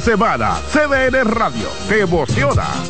semana. CDN Radio te emociona.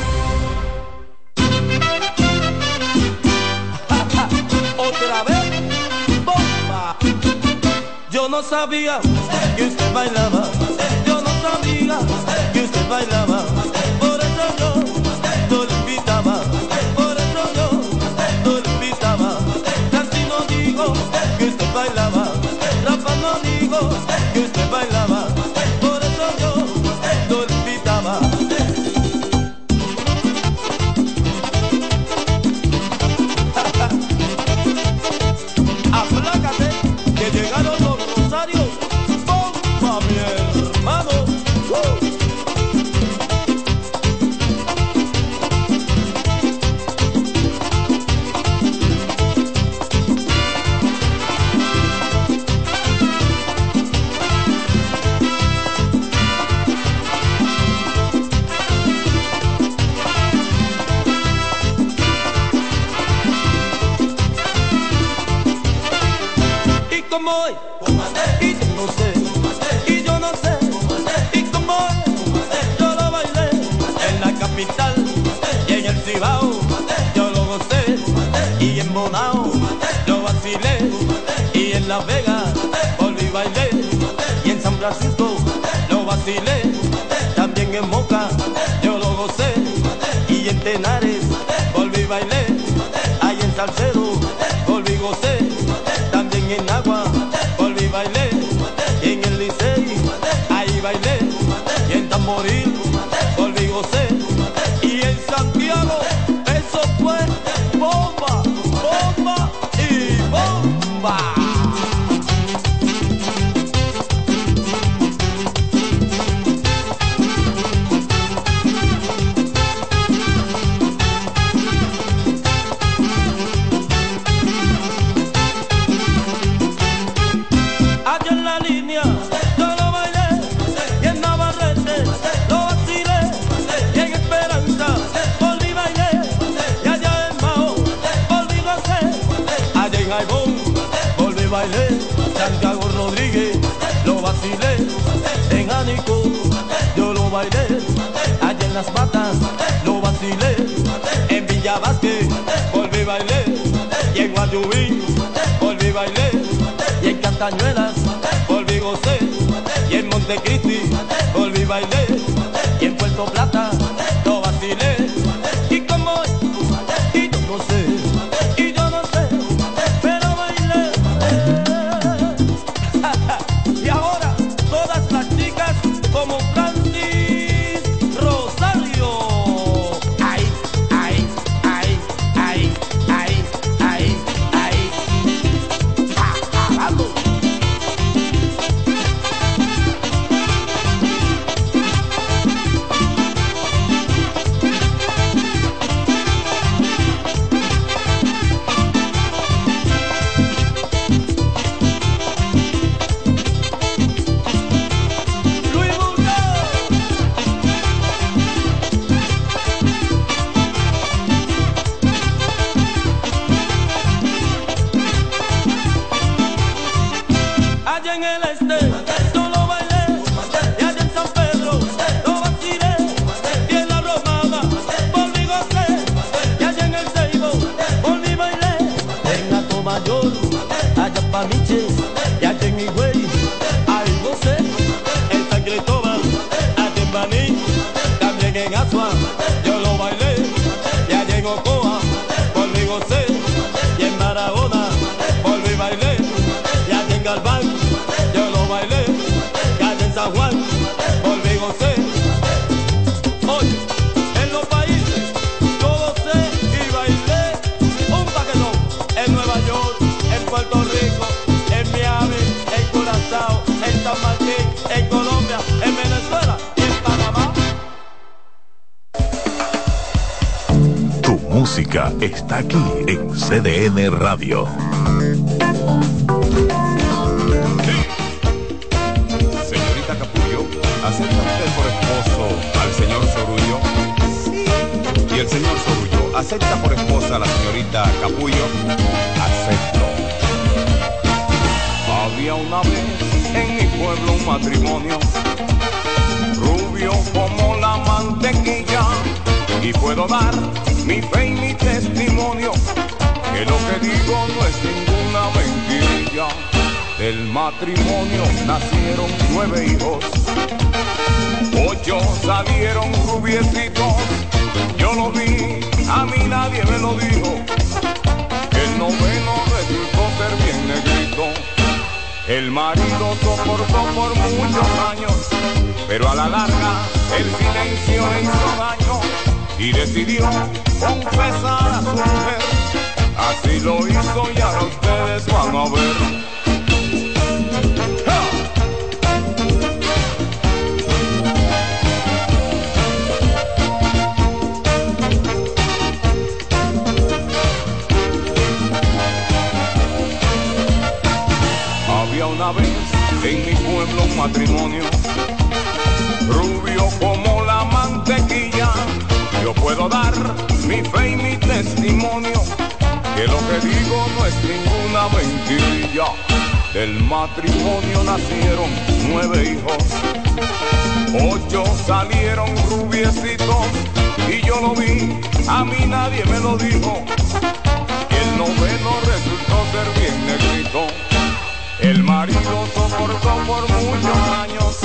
Sabía que usted bailaba, yo no sabía que usted bailaba, Monao, yo vacilé y en Las Vegas volví bailé. Y en San Francisco lo vacilé, también en Moca yo lo gocé. Y en Tenares volví bailé, ahí en Salcedo volví gocé, también en Agua volví bailé. Yo lo bailé, allá en las patas, lo vacilé, en Villa Vázquez, volví bailé, y en Guayubí, volví bailé, y en Castañuelas, volví gocé, y en Montecristi, volví bailé, y en Puerto Plata, matrimonio nacieron nueve hijos, ocho salieron rubiecitos. Yo lo vi, a mí nadie me lo dijo. El noveno resultó ser bien negrito. El marido soportó por muchos años, pero a la larga el silencio le hizo daño y decidió confesar a su mujer. Así lo hizo y ahora ustedes van a ver. En mi pueblo un matrimonio, rubio como la mantequilla. Yo puedo dar mi fe y mi testimonio, que lo que digo no es ninguna mentirilla. Del matrimonio nacieron nueve hijos, ocho salieron rubiecitos, y yo lo vi, a mí nadie me lo dijo. El noveno resultó ser bien negrito. El marido soportó por muchos años,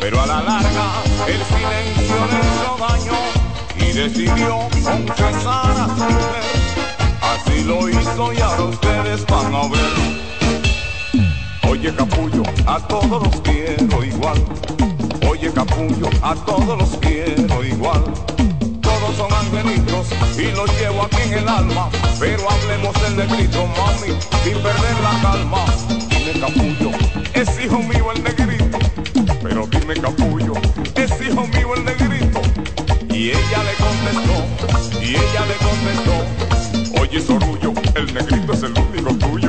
pero a la larga el silencio le hizo daño y decidió confesar a su mujer. Así lo hizo y ahora ustedes van a ver. Oye capullo, a todos los quiero igual. Oye capullo, a todos los quiero igual. Todos son angelitos y los llevo aquí en el alma. Pero hablemos del negrito, mami, sin perder la calma. Dime capullo, es hijo mío el negrito. Pero dime capullo, es hijo mío el negrito. Y ella le contestó, y ella le contestó. Oye Sorullo, el negrito es el único tuyo.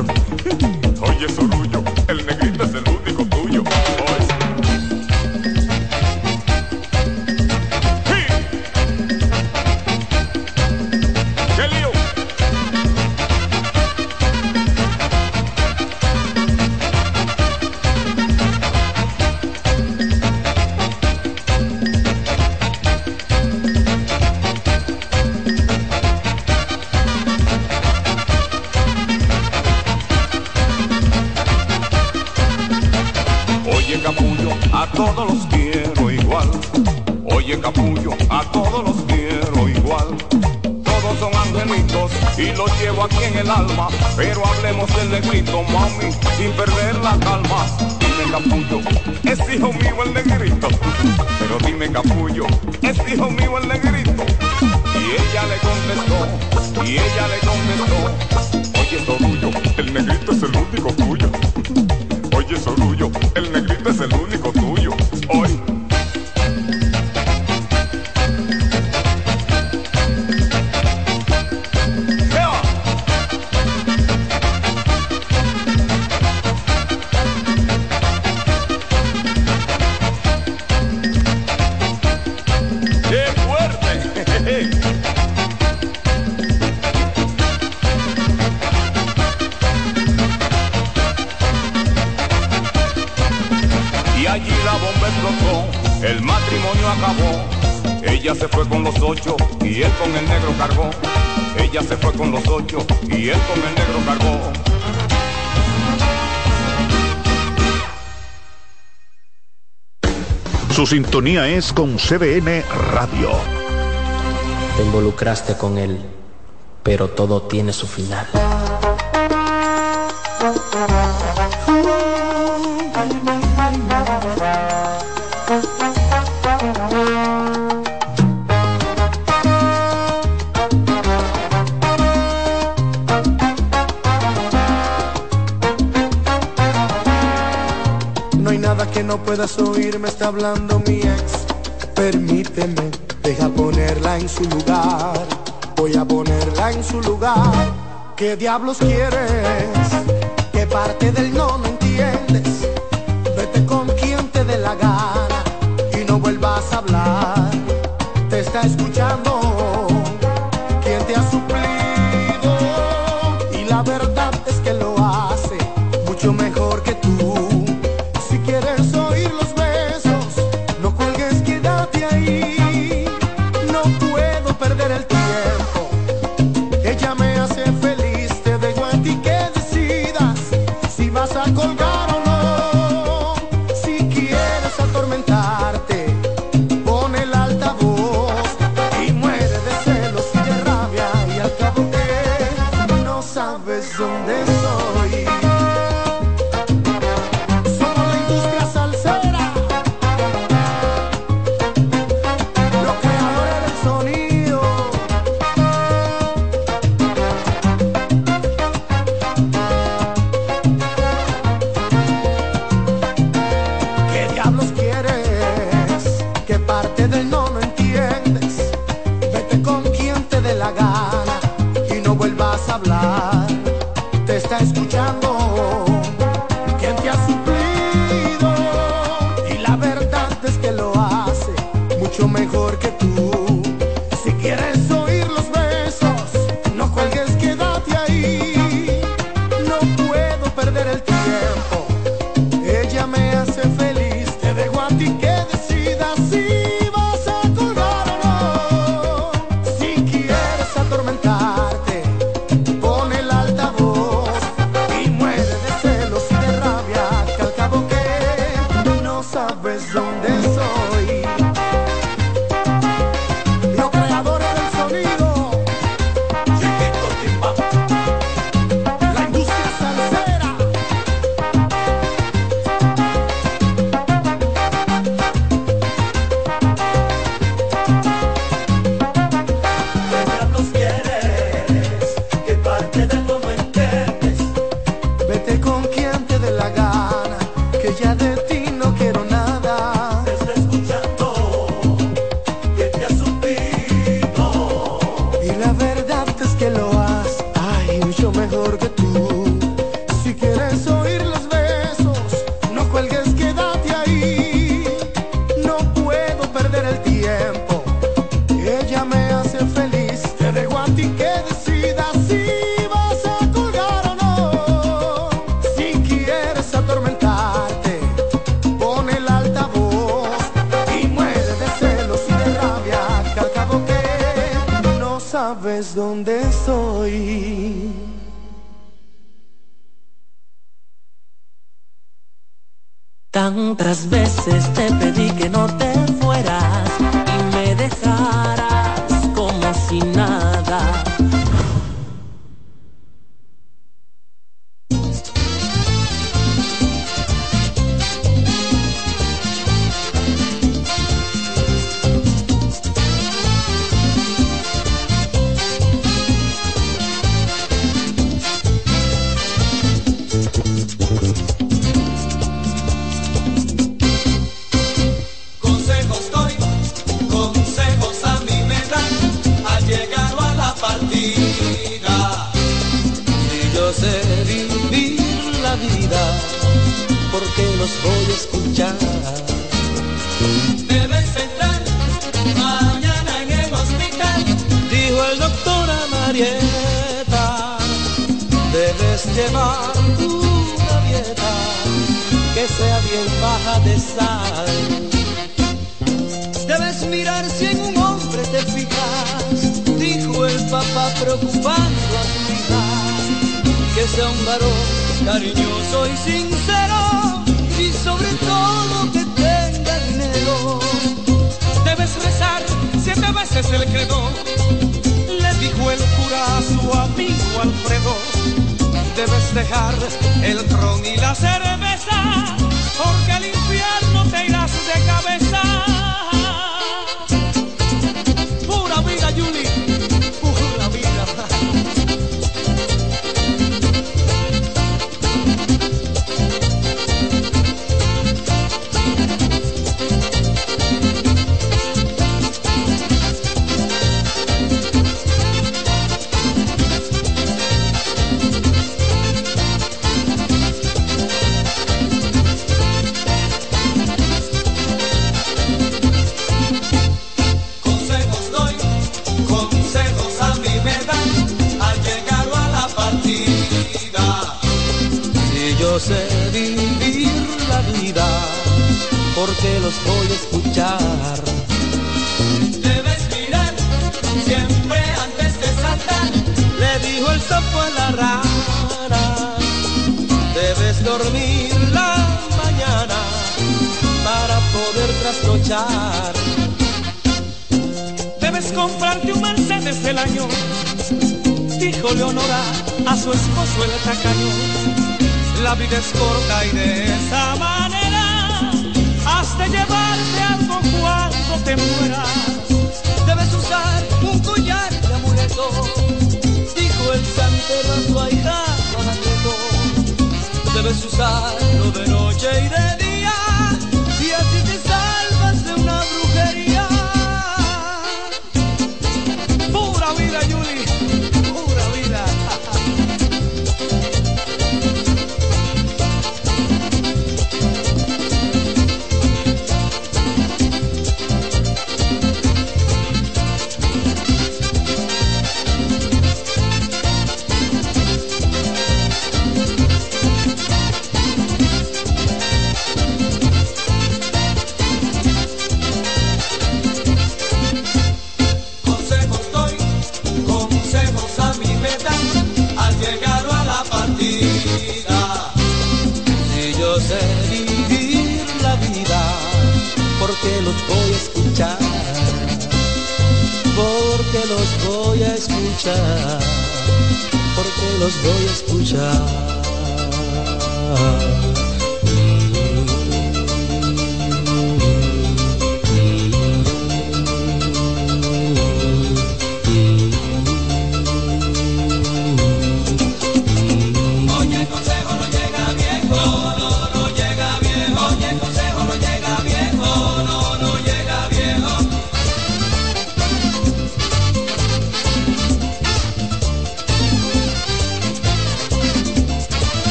sintonía es con CBN Radio. Te involucraste con él, pero todo tiene su final. no puedas oírme está hablando mi ex. Permíteme, deja ponerla en su lugar. Voy a ponerla en su lugar. ¿Qué diablos quieres? ¿Qué parte del no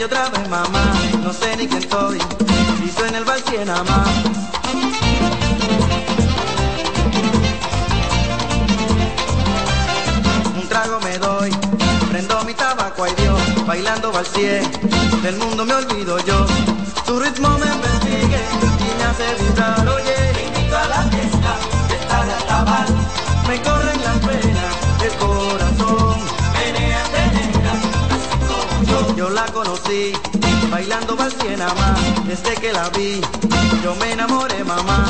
Enciende otra vez, mamá. No sé ni quién soy, y suena el vals nada más. Un trago me doy, prendo mi tabaco, ay Dios, bailando valsier, del mundo me olvido yo. Tu ritmo me persigue y me hace vibrar, desde que la vi, yo me enamoré mamá,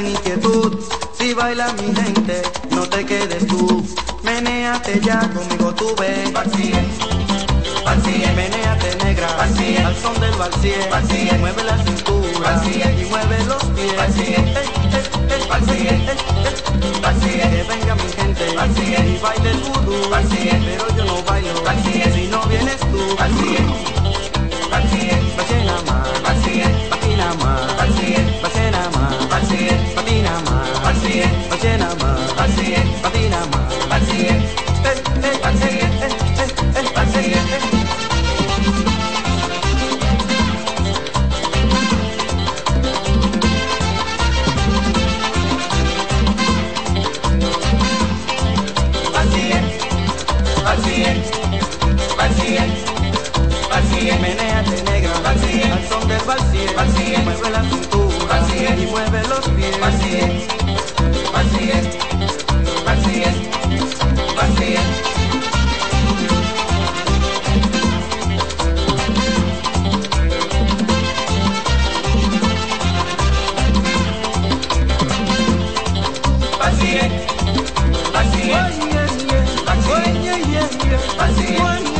inquietud. Si baila mi gente, no te quedes tú. Menéate ya conmigo tú ven. Valsier, valsier, menéate negra. Valsier, al son del. Valsier, Valsier, valsier, tampoco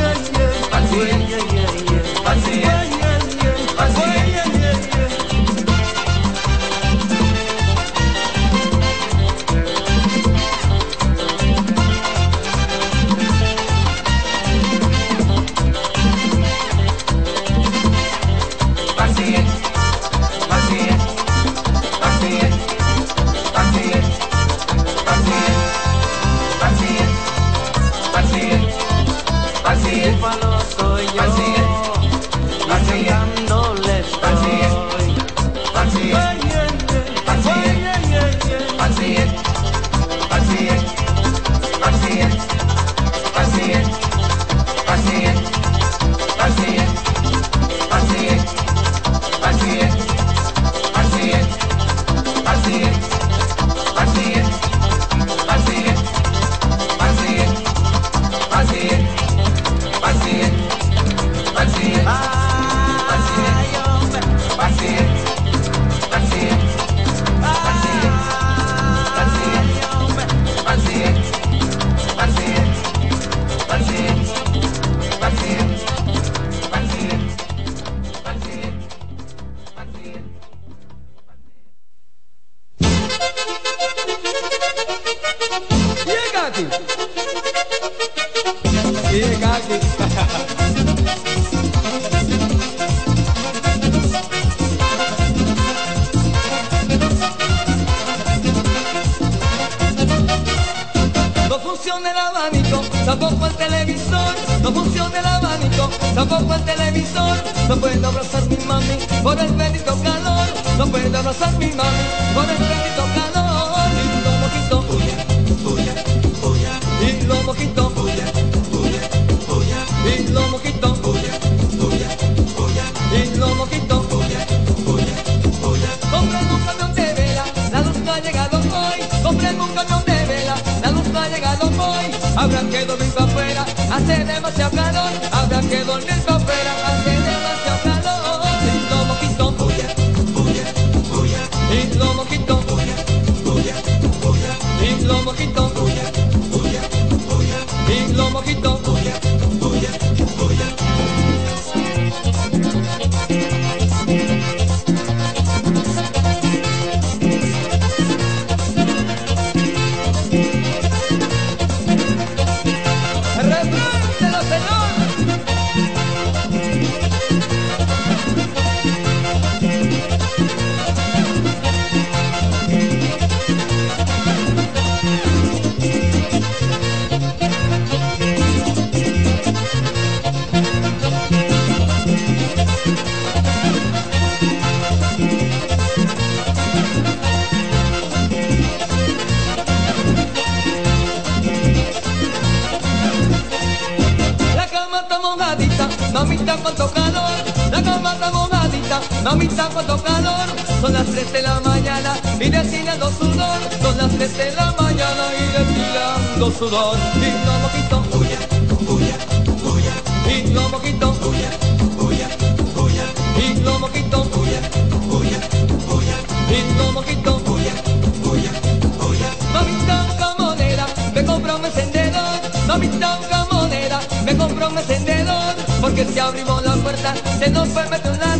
puerta, se nos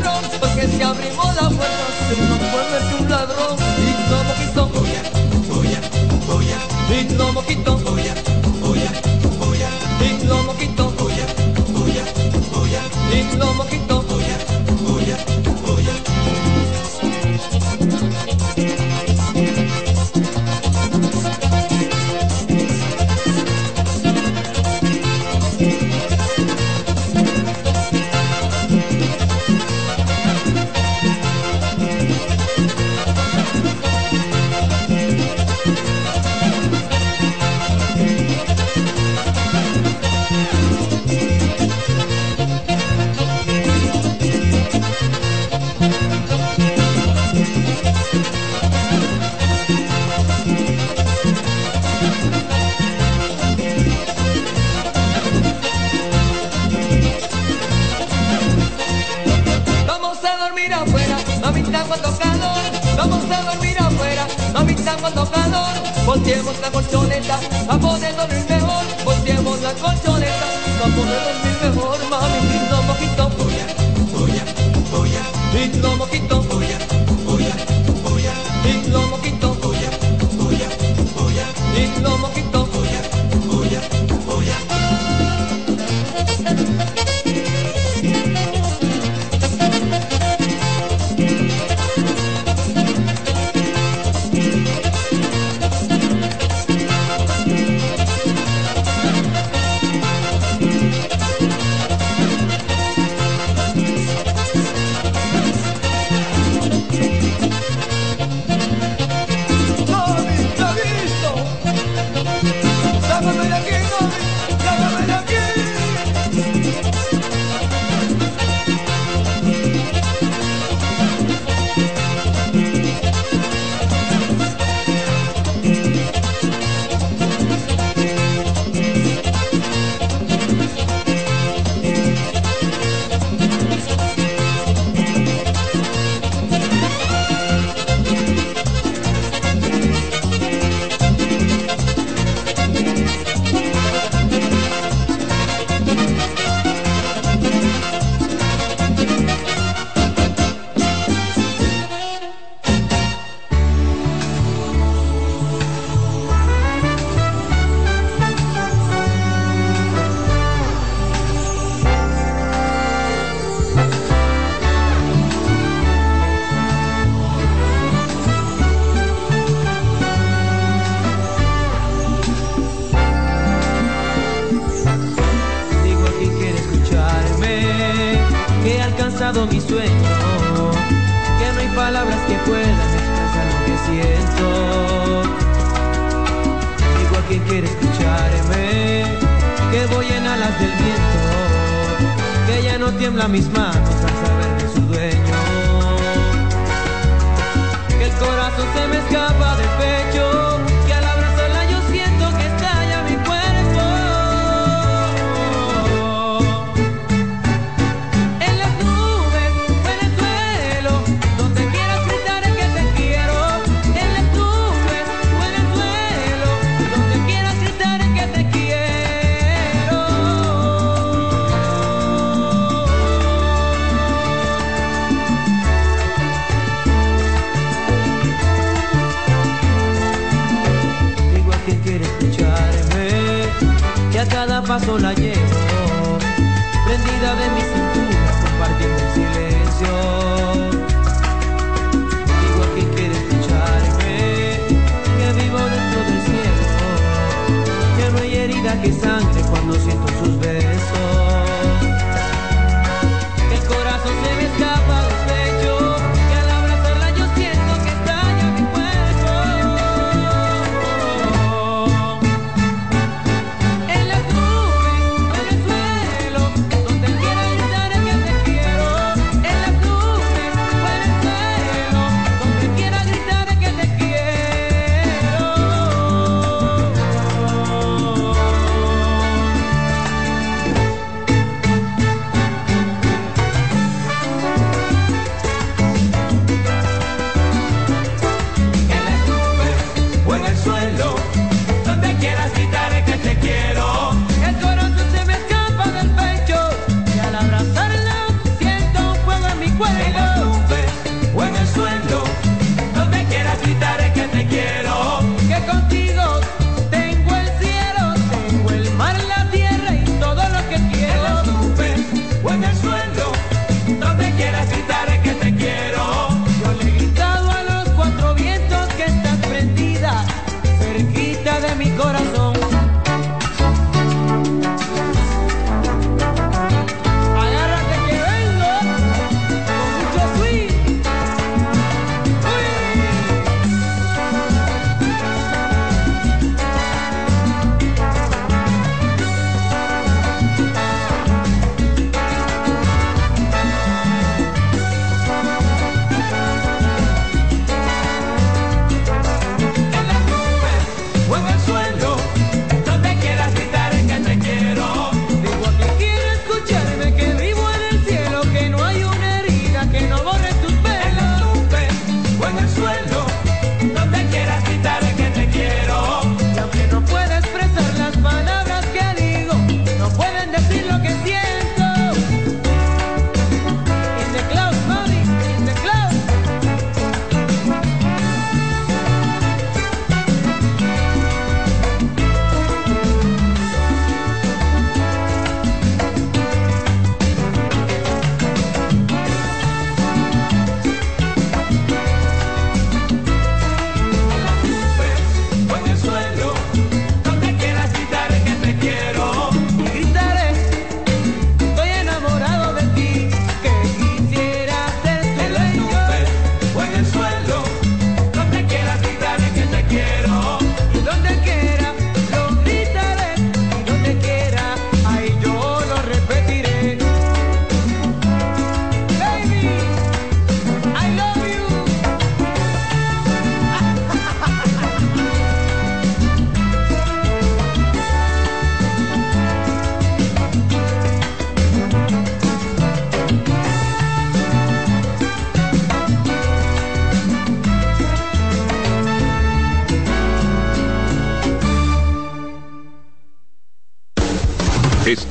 paso la llevo,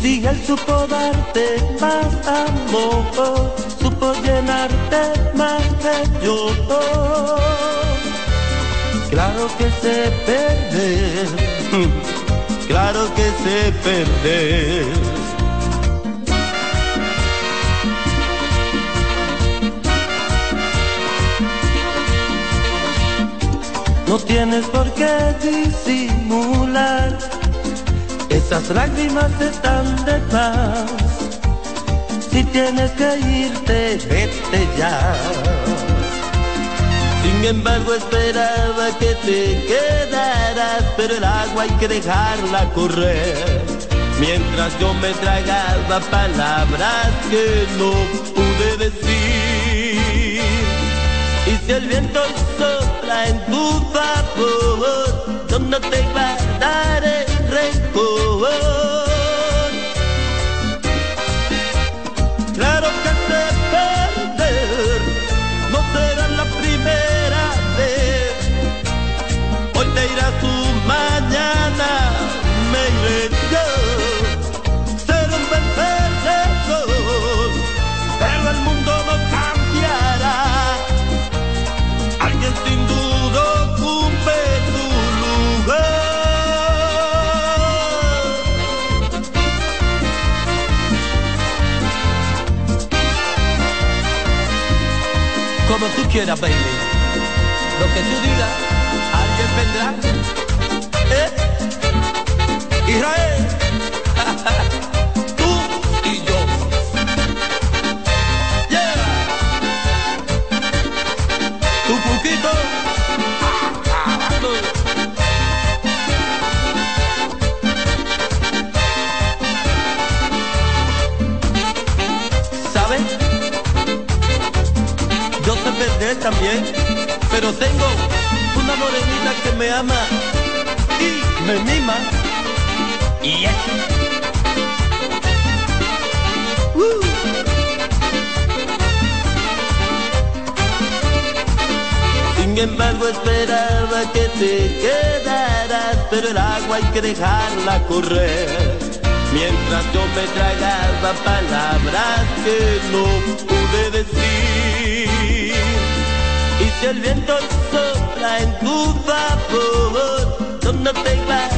Si él supo darte más amor, supo llenarte más de yo. Claro que sé perder, claro que sé perder. No tienes por qué disimular, esas lágrimas están de paz. Si tienes que irte, vete ya. Sin embargo esperaba que te quedaras, pero el agua hay que dejarla correr. Mientras yo me tragaba palabras que no pude decir. Y si el viento sopla en tu favor, yo no te guardaré rencor. Como tú tengo una morenita que me ama y me mima. Y es. Uh. Sin embargo esperaba que te quedaras, pero el agua hay que dejarla correr. Mientras yo me tragaba palabras que no pude decir. Si el viento sopla en tu favor, no te guardaré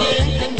Thank you.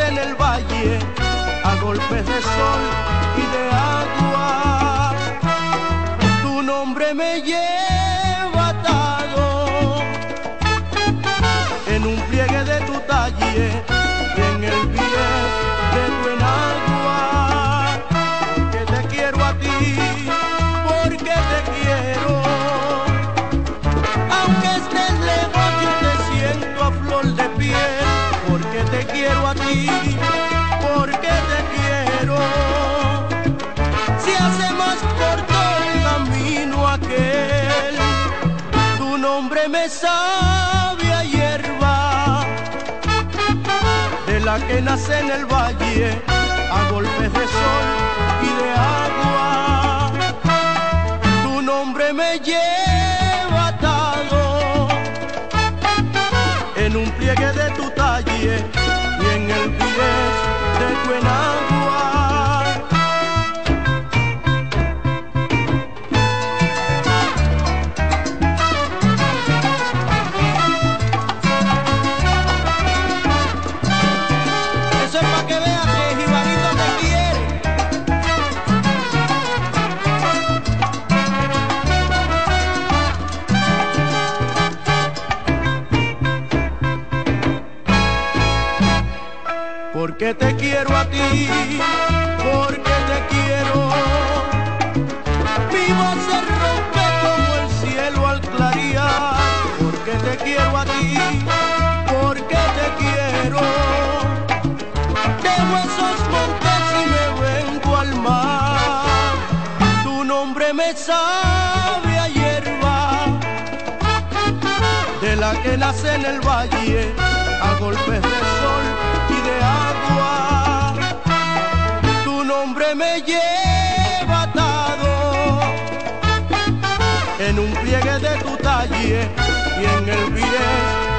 en el valle a golpes de sol y de agua. Tu nombre me lleva. que nace en el valle a golpes de sol y de agua. Tu nombre me lleva atado en un pliegue de tu talle y en el pie de tu enagua. sabe a hierba, de la que nace en el valle a golpes de sol y de agua. Tu nombre me lleva atado en un pliegue de tu talle y en el pie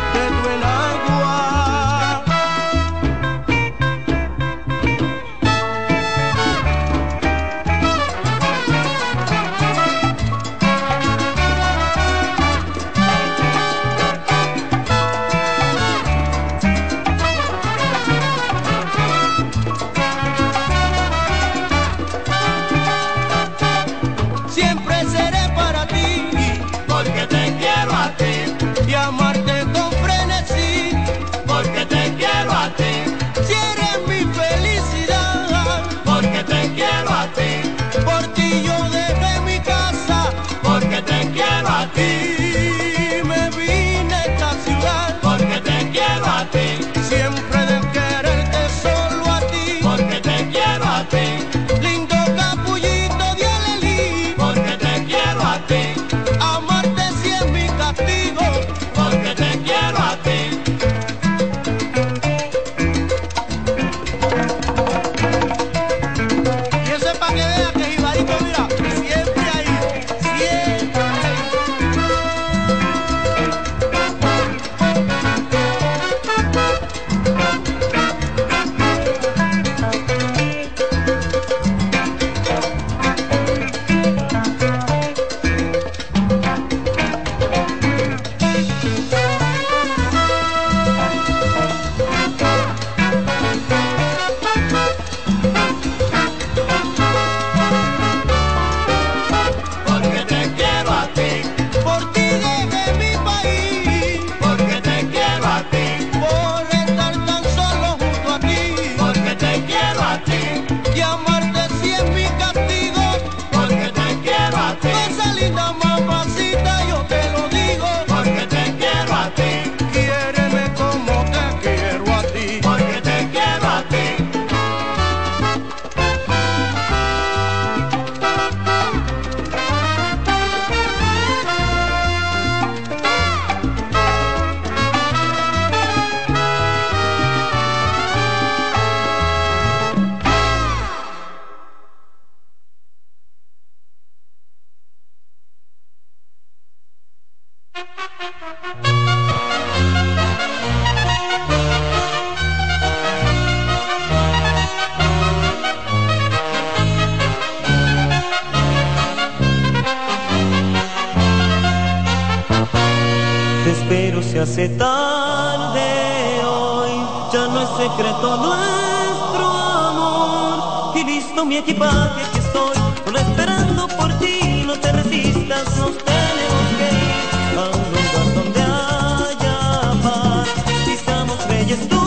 hace tarde hoy, ya no es secreto nuestro amor. Y listo mi equipaje, aquí estoy, solo esperando por ti, no te resistas, nos tenemos que ir a un lugar donde haya paz. Y estamos reyes tú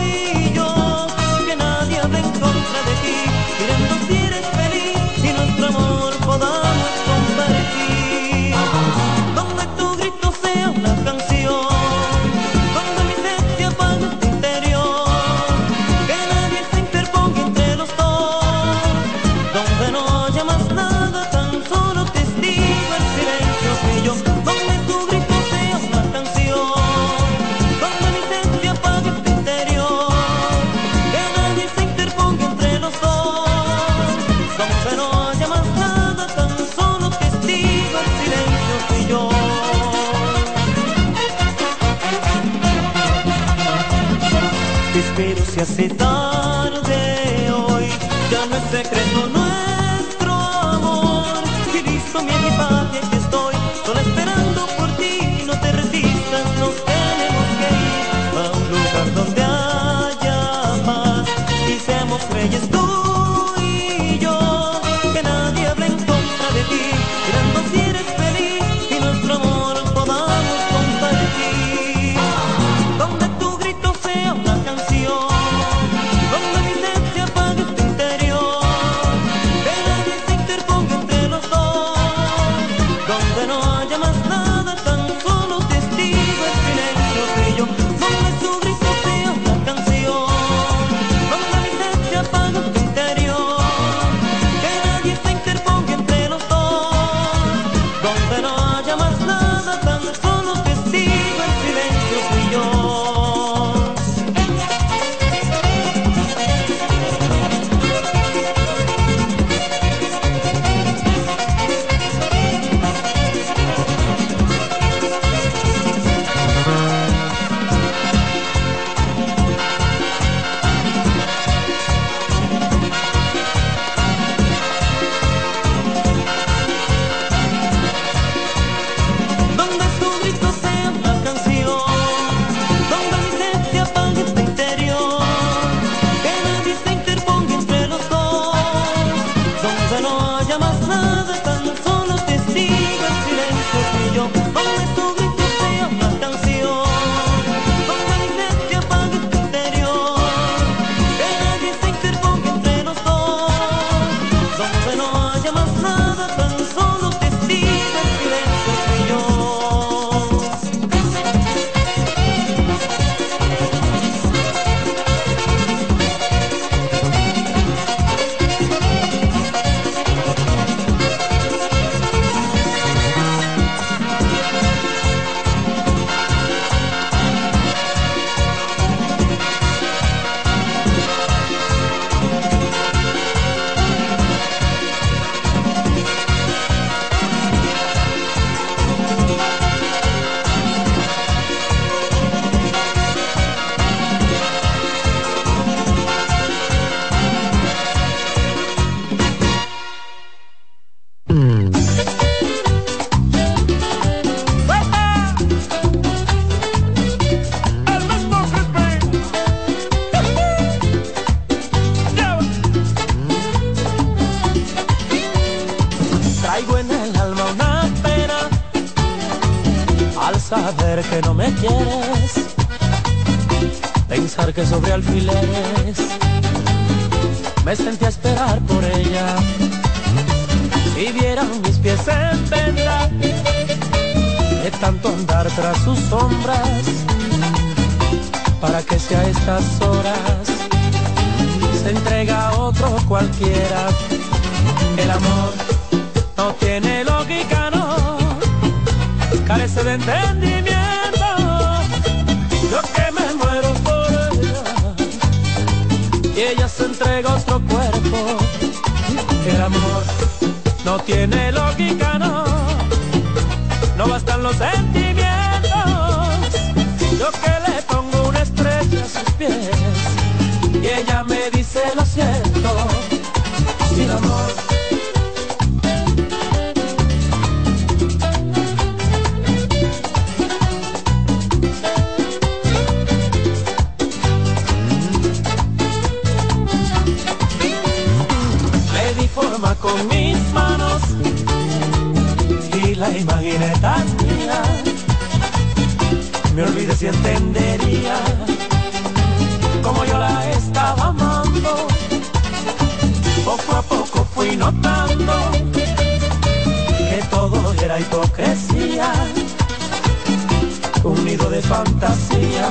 y yo, que nadie va contra de ti, mirando se aceitar. que no me quieres, pensar que sobre alfileres me sentí a esperar por ella. Y vieran mis pies en venda de tanto andar tras sus sombras, para que sea a estas horas se entrega a otro cualquiera. El amor no tiene lógica, no carece de entendimiento. entrega otro cuerpo. El amor no tiene lógica, no. No bastan los Olvidé si entendería como yo la estaba amando. Poco a poco fui notando que todo era hipocresía, un nido de fantasía,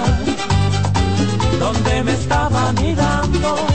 donde me estaba mirando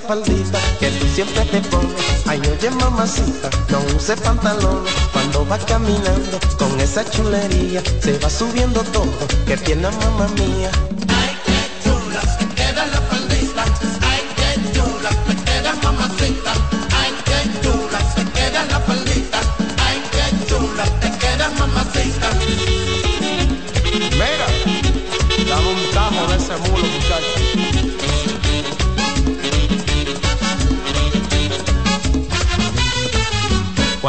Que tú siempre te pones. Ay, oye, mamacita, no use pantalón. Cuando va caminando con esa chulería, se va subiendo todo. Que tiene mamá mía.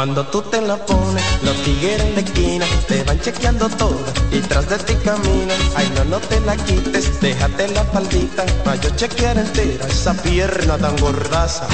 Cuando tú te la pones, los tigres la esquina te van chequeando todo y tras de ti caminan. Ay, no, no te la quites, déjate la faldita para yo chequear entera esa pierna tan gordaza.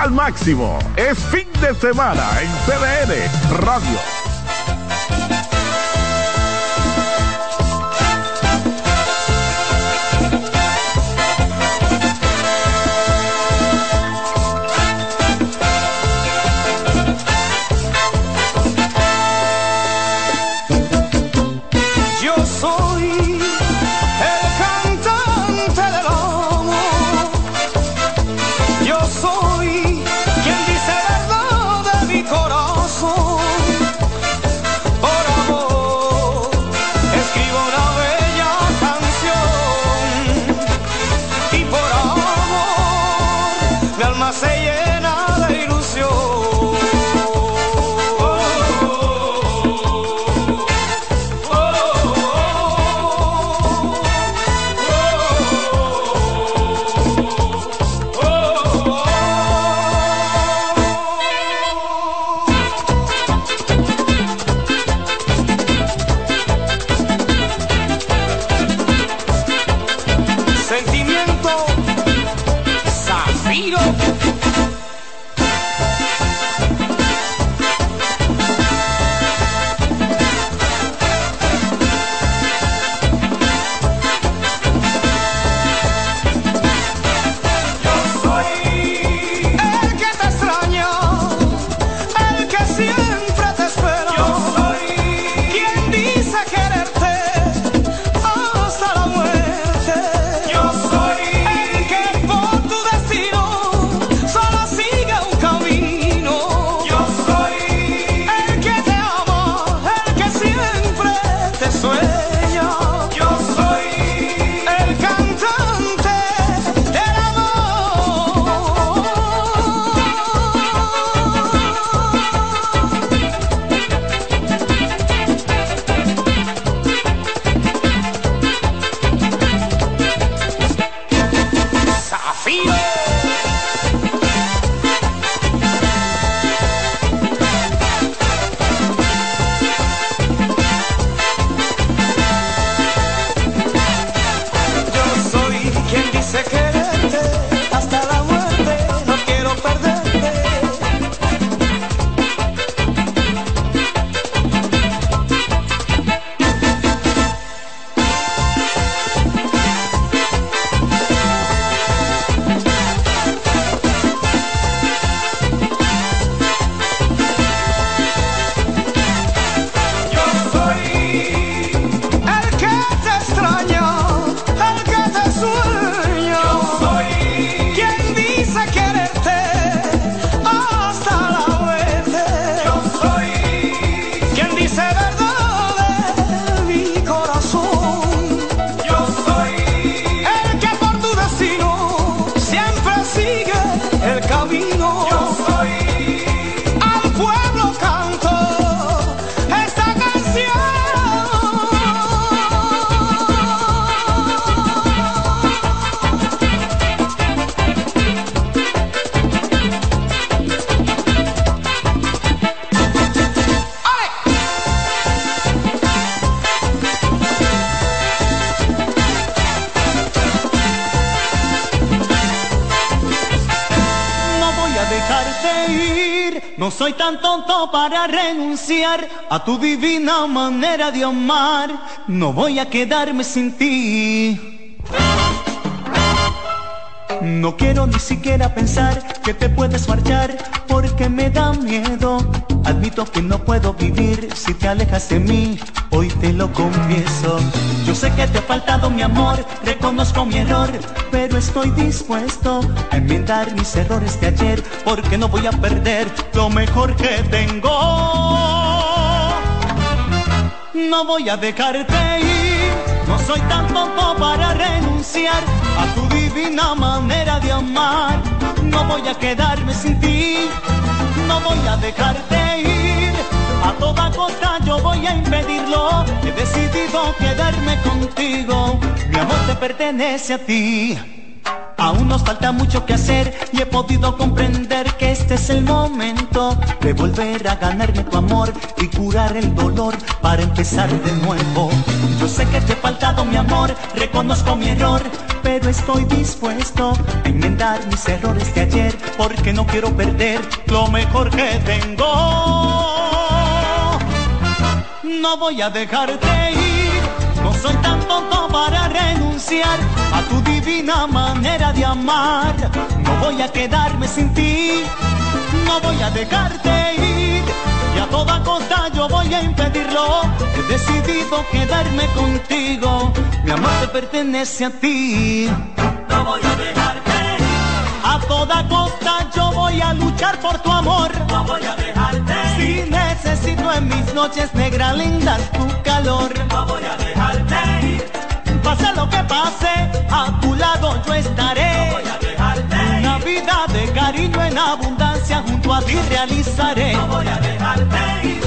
Al máximo. Es fin de semana en CDN Radio. A tu divina manera de amar. No voy a quedarme sin ti. No quiero ni siquiera pensar que te puedes marchar porque me da miedo. Admito que no puedo vivir si te alejas de mí, hoy te lo confieso. Yo sé que te ha faltado mi amor, reconozco mi error, pero estoy dispuesto a enmendar mis errores de ayer porque no voy a perder lo mejor que tengo. No voy a dejarte ir, no soy tan tonto para renunciar a tu divina manera de amar. No voy a quedarme sin ti, no voy a dejarte ir. A toda costa yo voy a impedirlo. He decidido quedarme contigo. Mi amor te pertenece a ti. Aún nos falta mucho que hacer y he podido comprender que este es el momento de volver a ganarme tu amor y curar el dolor para empezar de nuevo. Yo sé que te he faltado mi amor, reconozco mi error, pero estoy dispuesto a enmendar mis errores de ayer porque no quiero perder lo mejor que tengo. No voy a dejarte ir, no soy tan tonto para renunciar a tu divina manera de amar. No voy a quedarme sin ti, no voy a dejarte ir. A toda costa yo voy a impedirlo. He decidido quedarme contigo. Mi amor te pertenece a ti. No voy a dejarte. A toda costa yo voy a luchar por tu amor. No voy a dejarte. Si necesito en mis noches negras lindas tu calor. No voy a dejarte ir. Pase lo que pase, a tu lado yo estaré. No voy a dejarte Una vida de cariño en abundancia junto a ti realizaré. No voy a dejarte ir.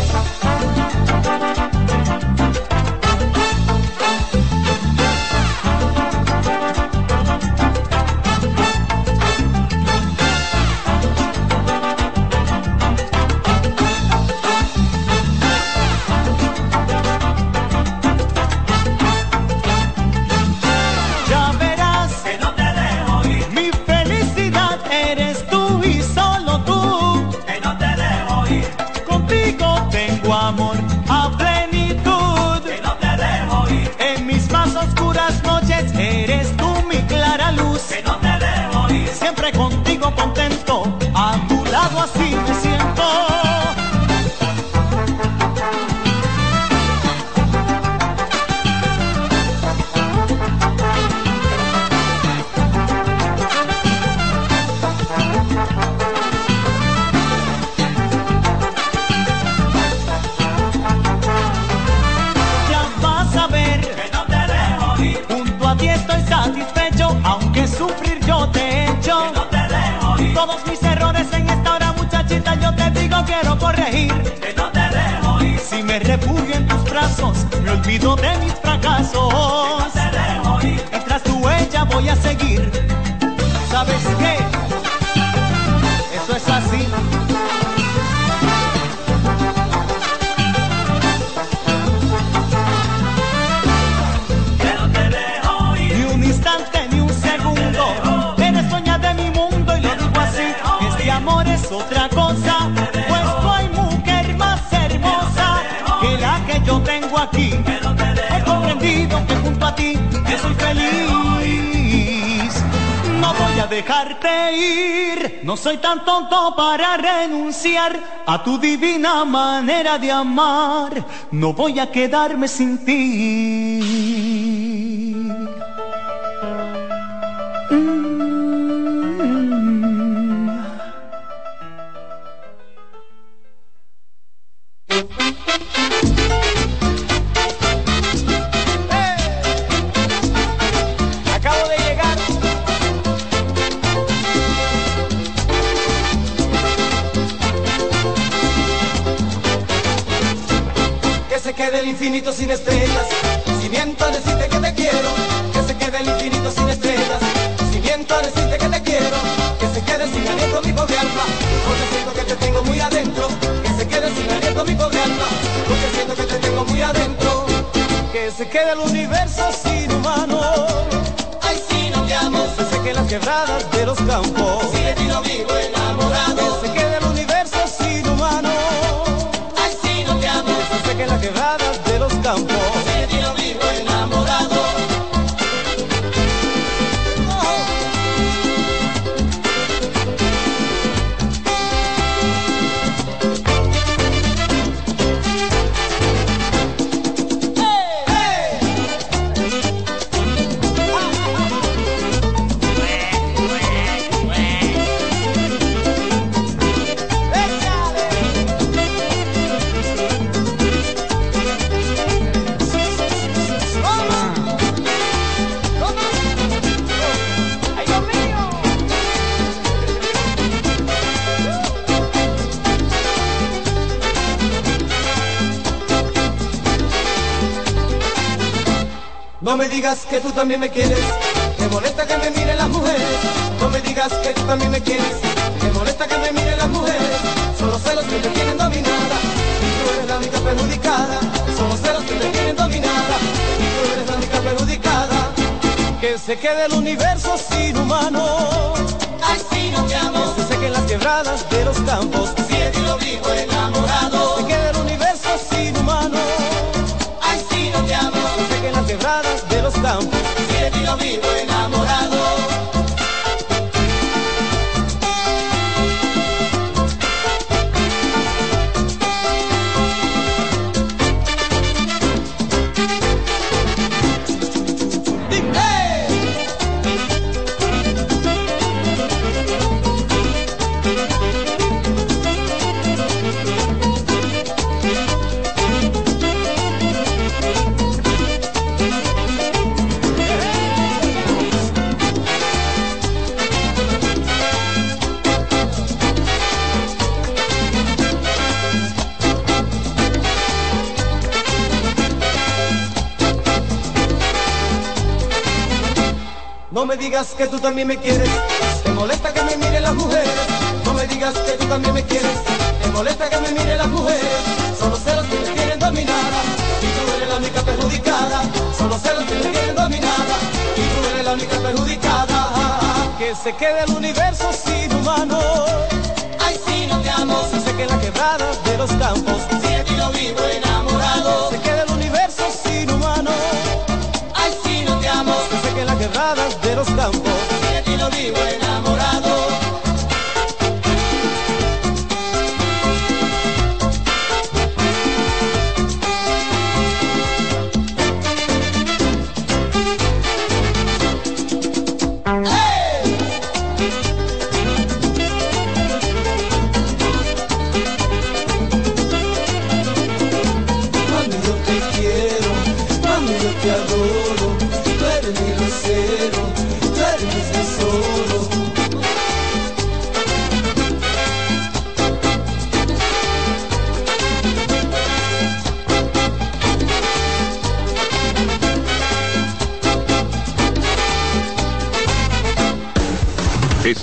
Me refugio en tus brazos, me olvido de mis fracasos. Tras tu huella voy a seguir. ¿Sabes He comprendido que junto a ti yo soy feliz. No voy a dejarte ir. No soy tan tonto para renunciar a tu divina manera de amar. No voy a quedarme sin ti. También me quieres, No me digas que tú también me quieres, te molesta que me miren las mujeres. No me digas que tú también me quieres, te molesta que me miren las mujeres. Son los celos que me tienen dominada, y tú eres la única perjudicada. Son los celos que me tienen dominada, y tú eres la única perjudicada. Que se quede el universo sin humano. Ay, si no te amo. Se seque la quebrada de los campos.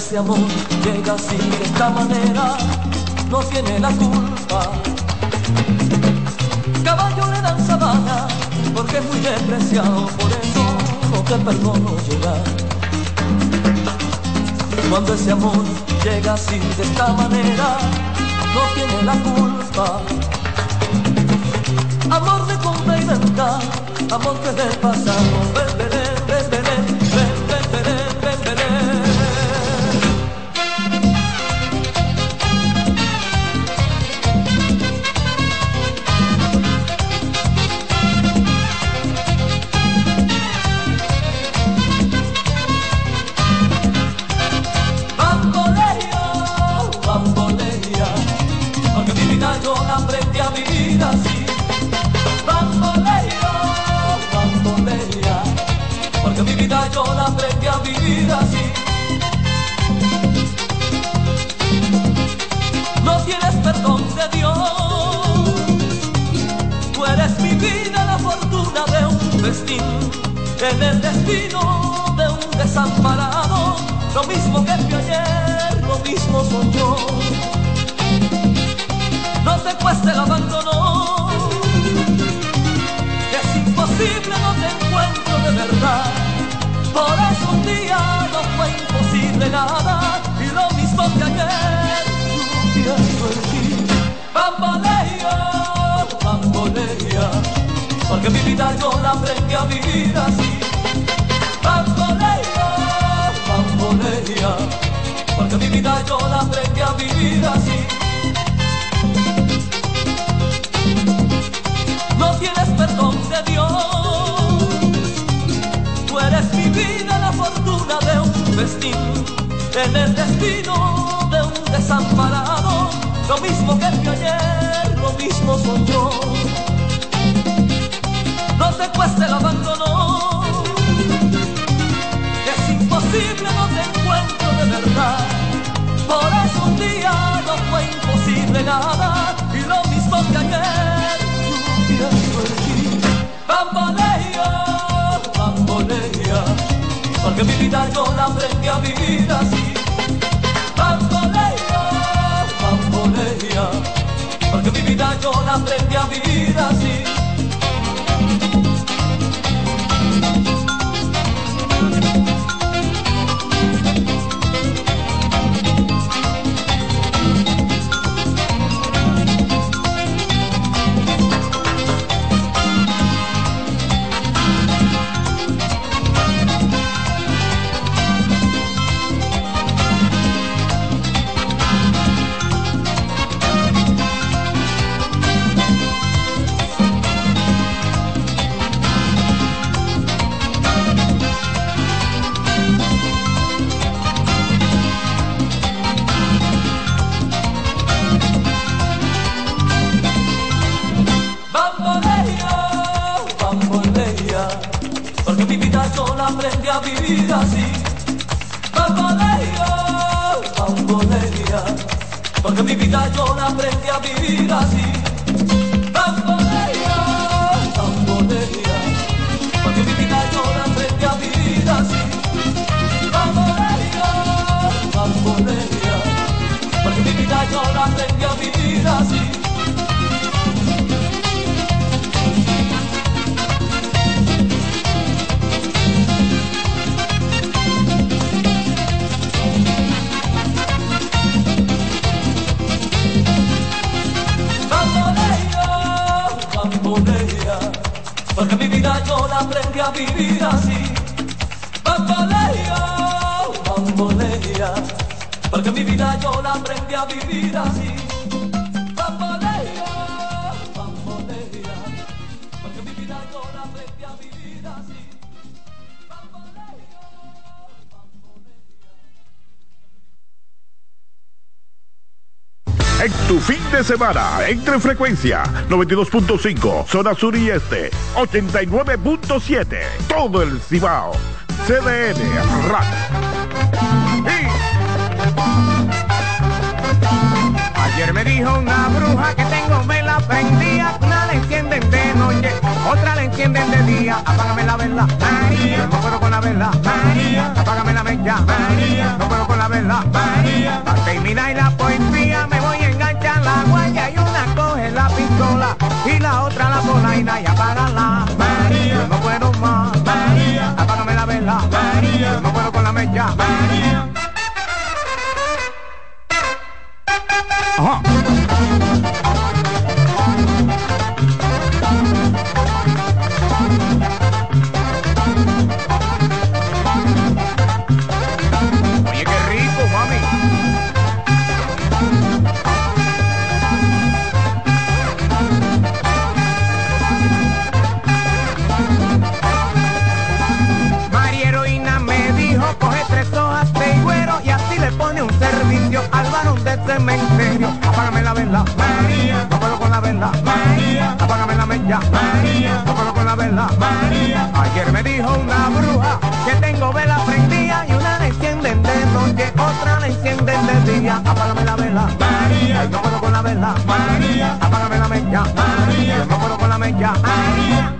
Ese amor llega así de esta manera, no tiene la culpa. Caballo le dan sabana, porque es muy despreciado, por eso no te perdono llorar. Cuando ese amor llega así de esta manera, no tiene la culpa. Amor de compra y venta, amor que del pasado, en destino de un desamparado, lo mismo que fui ayer, lo mismo soy yo. No te cueste el abandono, es imposible, no te encuentro de verdad. Por eso un día no fue imposible nada, y lo mismo que ayer, yo pienso en ti. Bambolea, bambolea, porque mi vida yo la aprendí a vivir así. Porque mi vida yo la aprendí a vivir así. No tienes perdón de Dios, tú eres mi vida, la fortuna de un festín, en el destino de un desamparado, lo mismo que el que ayer, lo mismo soy yo. No te cueste el abandono, porque mi vida yo la aprendí a vivir así. Bambolea, bambolea, porque mi vida yo la aprendí a vivir así. Porque mi vida yo la aprendí a vivir así. Aprendí a vivir así. Bambolea, bambolea, porque mi vida yo la aprendí a vivir así. En tu fin de semana, entre frecuencia 92.5, zona sur y este, 89.7, todo el Cibao, CDN Radio. Dijo una bruja que tengo vela prendida, una la encienden de noche, otra la encienden de día, apágame la vela, María, no puedo con la vela, María, apágame la mecha, María, no puedo con la vela, María, para terminar la poesía me voy a enganchar la guaya y una coge la pistola y la otra la polaina y apágala, María, no puedo más, María, apágame la vela, María, no puedo con la mecha, María. Apágame la mecha, María, puedo con la vela, María. Ayer me dijo una bruja que tengo vela prendida y una la encienden de noche, otra la encienden enciende de día, apágame la vela. María, puedo con la vela. María, apágame la mecha. María, con la mecha. María.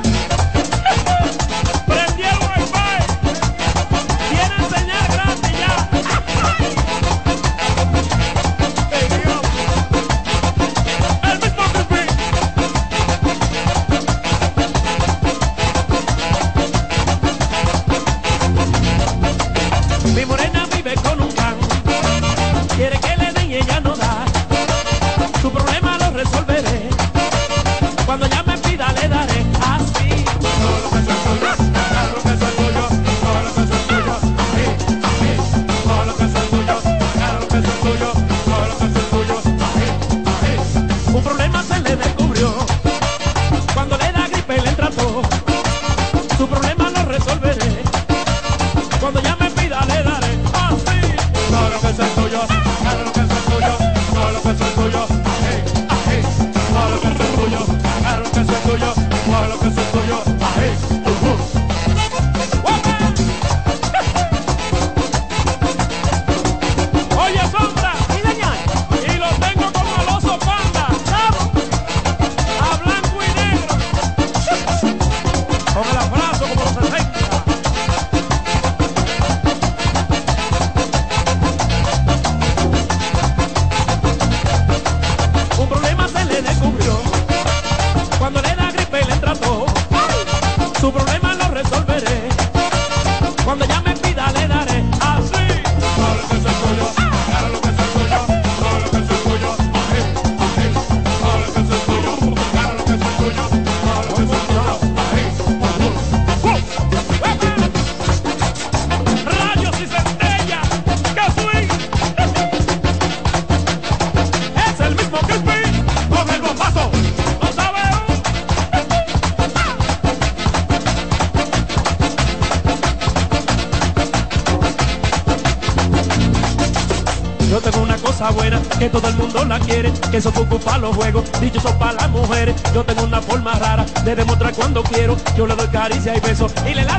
Yo le doy caricia y besos y le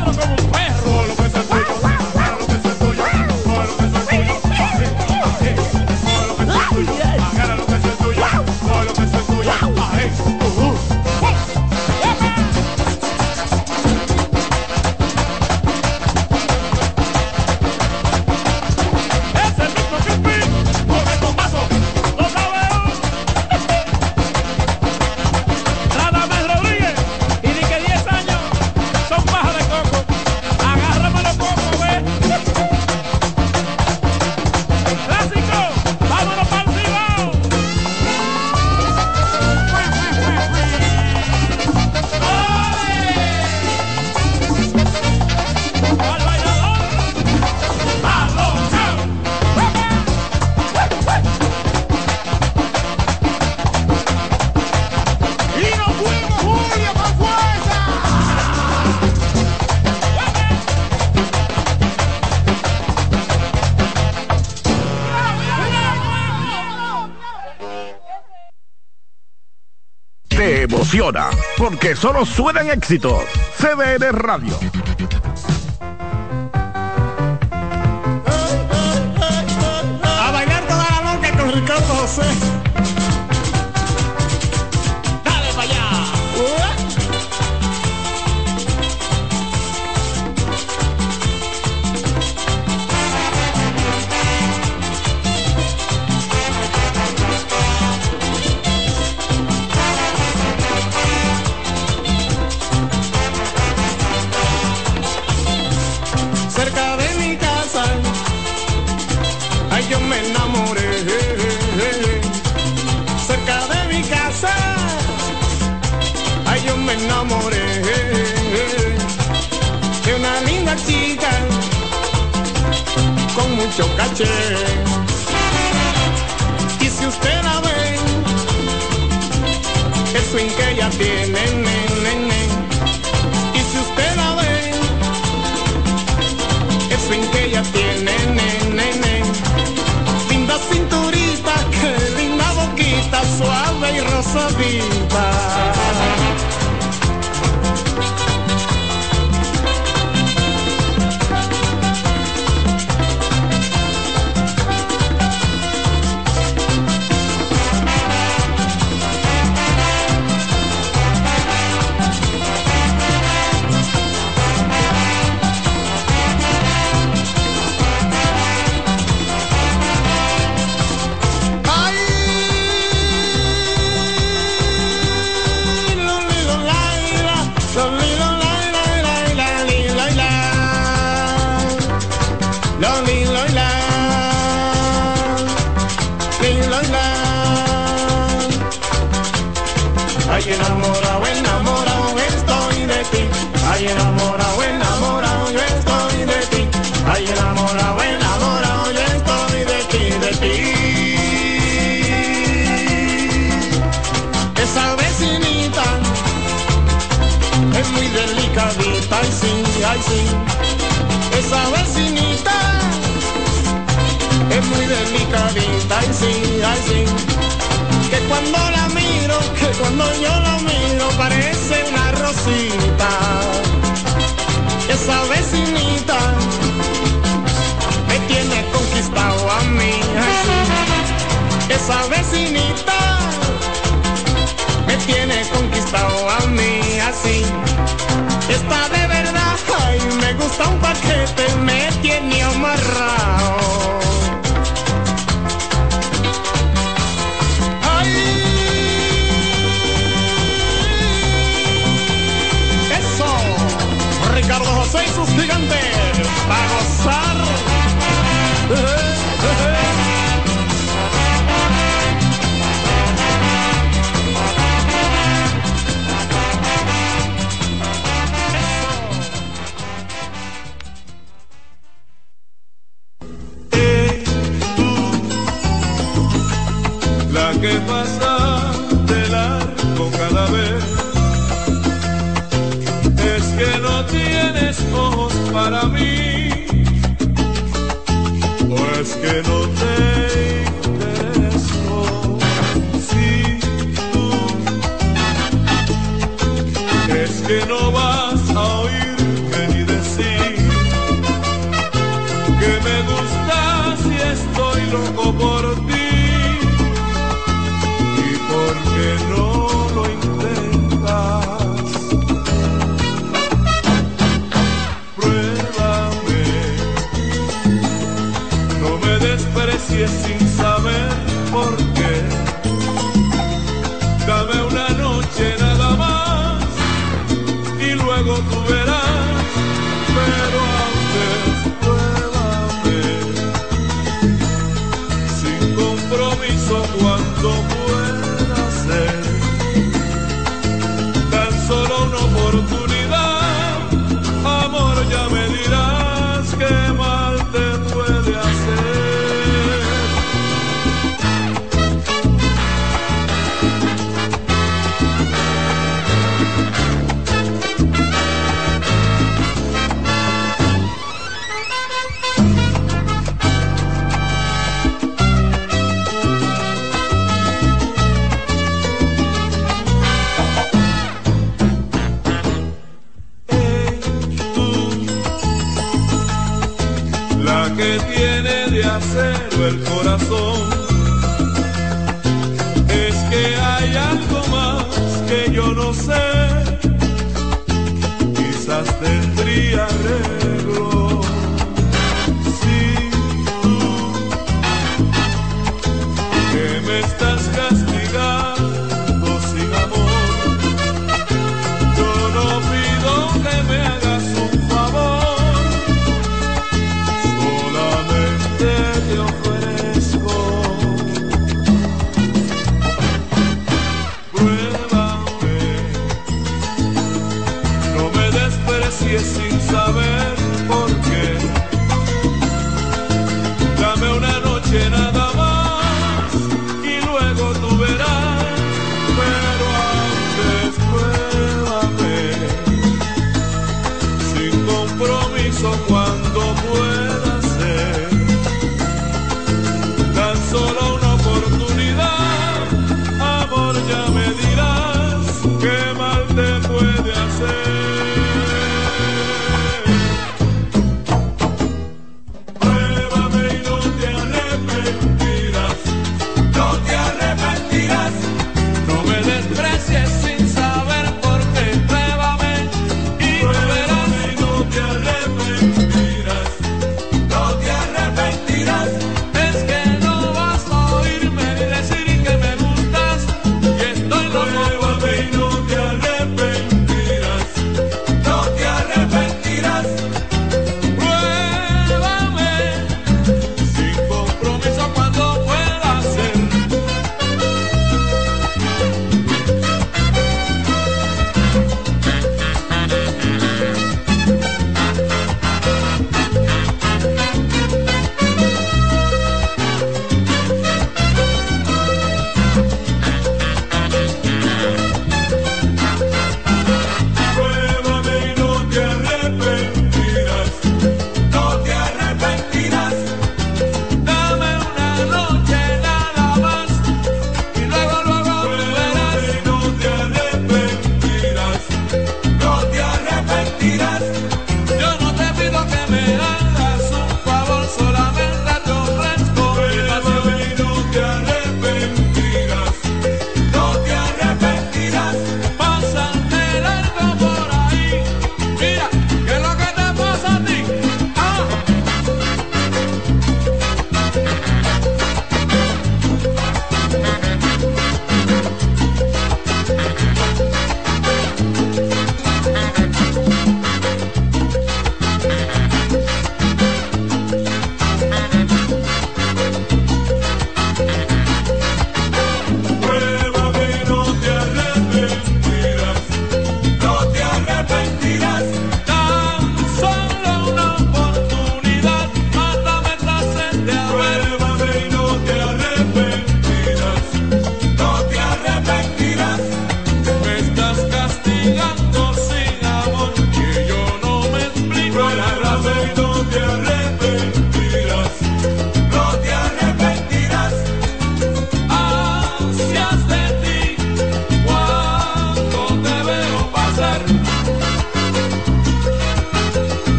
porque solo suenan éxitos. CDN Radio. A bailar toda la noche con Ricardo José. Ay, enamorado, enamorado estoy de ti. Ay, enamorado, enamorado yo estoy de ti. Ay, enamorado, enamorado yo estoy de ti, de ti. Esa vecinita es muy delicadita, ay sí, ay sí. Esa vecinita es muy delicadita, ay sí, ay sí. Que cuando la que cuando yo lo miro parece una rosita. Esa vecinita me tiene conquistado a mí. así. Esa vecinita me tiene conquistado a mí así. Está de verdad y me gusta un paquete, me tiene amarrado. Para una noche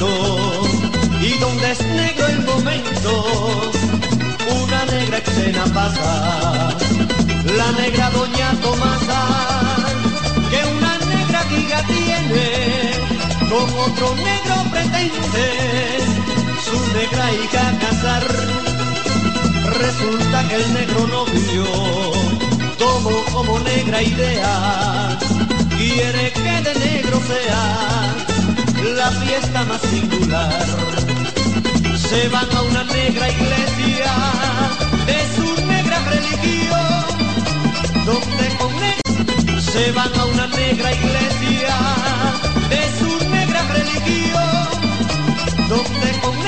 y donde es negro el momento, una negra escena pasa, la negra doña Tomasa, que una negra giga tiene, con otro negro pretende, su negra hija casar, resulta que el negro novio tomó como negra idea, quiere que de negro sea la fiesta más Se van a una negra iglesia de su negra religión, donde con negro se van a una negra iglesia de su negra religión, donde con